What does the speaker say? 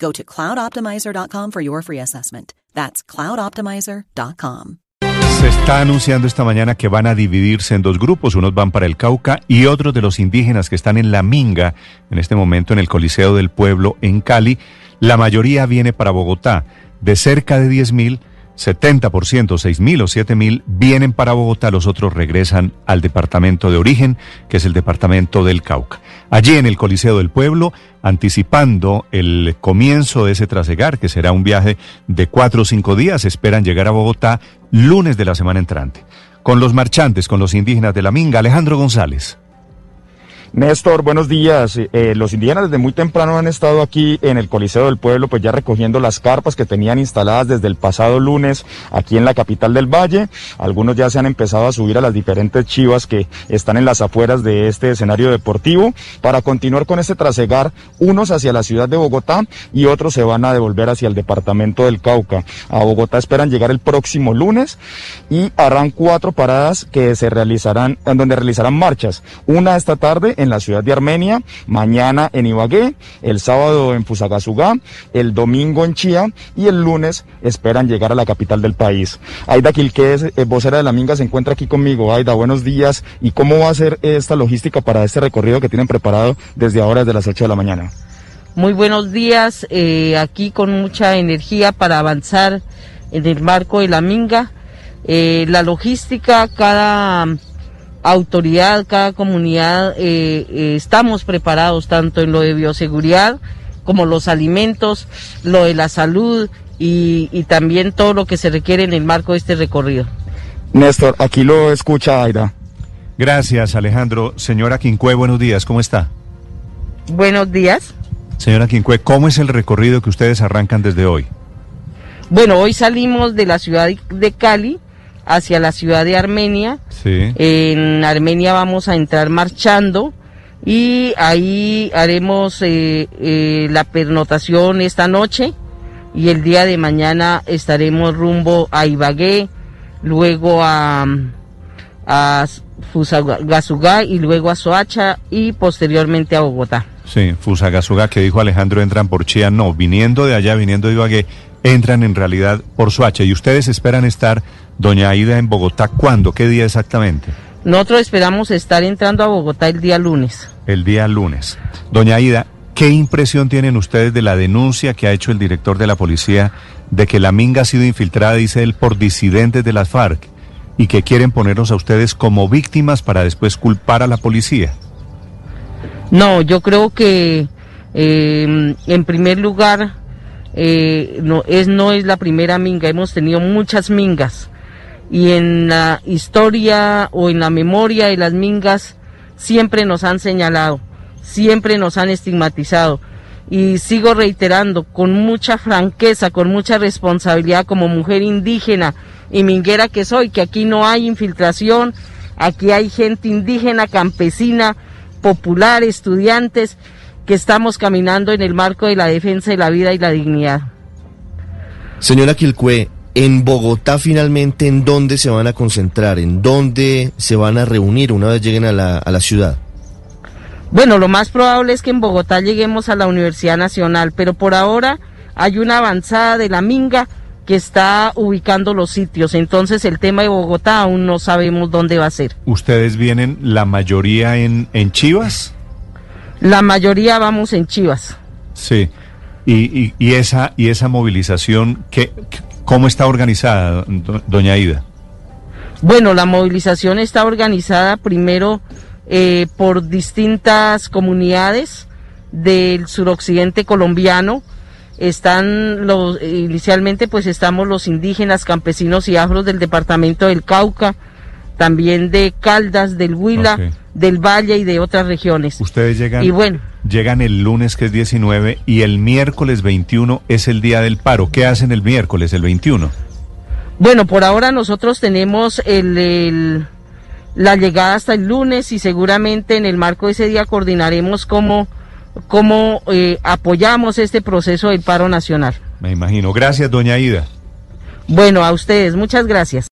Go to cloudoptimizer.com for your free assessment. That's cloudoptimizer.com. Se está anunciando esta mañana que van a dividirse en dos grupos, unos van para el Cauca y otros de los indígenas que están en La Minga, en este momento en el Coliseo del Pueblo en Cali. La mayoría viene para Bogotá, de cerca de 10 mil 70%, 6 mil o 7 mil, vienen para Bogotá, los otros regresan al departamento de origen, que es el departamento del Cauca. Allí en el Coliseo del Pueblo, anticipando el comienzo de ese trasegar, que será un viaje de cuatro o cinco días, esperan llegar a Bogotá lunes de la semana entrante. Con los marchantes, con los indígenas de la Minga, Alejandro González. Néstor, buenos días. Eh, los indígenas desde muy temprano han estado aquí en el Coliseo del Pueblo, pues ya recogiendo las carpas que tenían instaladas desde el pasado lunes aquí en la capital del Valle. Algunos ya se han empezado a subir a las diferentes chivas que están en las afueras de este escenario deportivo para continuar con este trasegar, unos hacia la ciudad de Bogotá y otros se van a devolver hacia el departamento del Cauca. A Bogotá esperan llegar el próximo lunes y harán cuatro paradas que se realizarán, en donde realizarán marchas. Una esta tarde en la ciudad de Armenia, mañana en Ibagué, el sábado en Fusagasugá, el domingo en Chía y el lunes esperan llegar a la capital del país. Aida Quilqués, eh, vocera de la Minga, se encuentra aquí conmigo. Aida, buenos días. ¿Y cómo va a ser esta logística para este recorrido que tienen preparado desde ahora, desde las 8 de la mañana? Muy buenos días, eh, aquí con mucha energía para avanzar en el marco de la Minga. Eh, la logística, cada autoridad, cada comunidad, eh, eh, estamos preparados tanto en lo de bioseguridad como los alimentos, lo de la salud y, y también todo lo que se requiere en el marco de este recorrido. Néstor, aquí lo escucha Aida. Gracias, Alejandro. Señora Quincue, buenos días, ¿cómo está? Buenos días. Señora Quincue, ¿cómo es el recorrido que ustedes arrancan desde hoy? Bueno, hoy salimos de la ciudad de Cali hacia la ciudad de Armenia. Sí. En Armenia vamos a entrar marchando y ahí haremos eh, eh, la pernotación esta noche y el día de mañana estaremos rumbo a Ibagué, luego a, a Fusagasugá y luego a Soacha y posteriormente a Bogotá. Sí, Fusagasugá, que dijo Alejandro, entran por Chía. No, viniendo de allá, viniendo de Ibagué, entran en realidad por Soacha. ¿Y ustedes esperan estar, doña Aida, en Bogotá cuándo? ¿Qué día exactamente? Nosotros esperamos estar entrando a Bogotá el día lunes. El día lunes. Doña Aida, ¿qué impresión tienen ustedes de la denuncia que ha hecho el director de la policía de que la Minga ha sido infiltrada, dice él, por disidentes de las FARC y que quieren ponernos a ustedes como víctimas para después culpar a la policía? No, yo creo que eh, en primer lugar eh, no, es, no es la primera minga, hemos tenido muchas mingas y en la historia o en la memoria de las mingas siempre nos han señalado, siempre nos han estigmatizado y sigo reiterando con mucha franqueza, con mucha responsabilidad como mujer indígena y minguera que soy, que aquí no hay infiltración, aquí hay gente indígena, campesina, popular, estudiantes, que estamos caminando en el marco de la defensa de la vida y la dignidad. Señora Quilcue, en Bogotá finalmente, ¿en dónde se van a concentrar? ¿En dónde se van a reunir una vez lleguen a la, a la ciudad? Bueno, lo más probable es que en Bogotá lleguemos a la Universidad Nacional, pero por ahora hay una avanzada de la Minga que está ubicando los sitios. Entonces el tema de Bogotá aún no sabemos dónde va a ser. ¿Ustedes vienen la mayoría en, en Chivas? La mayoría vamos en Chivas. Sí. Y, y, y esa, y esa movilización, ¿qué, ¿Cómo está organizada, do- doña Ida? Bueno, la movilización está organizada primero eh, por distintas comunidades del suroccidente colombiano. Están los, inicialmente pues estamos los indígenas, campesinos y afros del departamento del Cauca, también de Caldas, del Huila, del Valle y de otras regiones. Ustedes llegan, Y bueno, llegan el lunes que es 19 y el miércoles 21 es el día del paro. ¿Qué hacen el miércoles, el 21? Bueno, por ahora nosotros tenemos el, el- la llegada hasta el lunes y seguramente en el marco de ese día coordinaremos cómo, cómo eh, apoyamos este proceso del paro nacional. Me imagino. Gracias, doña Ida. Bueno, a ustedes, muchas gracias.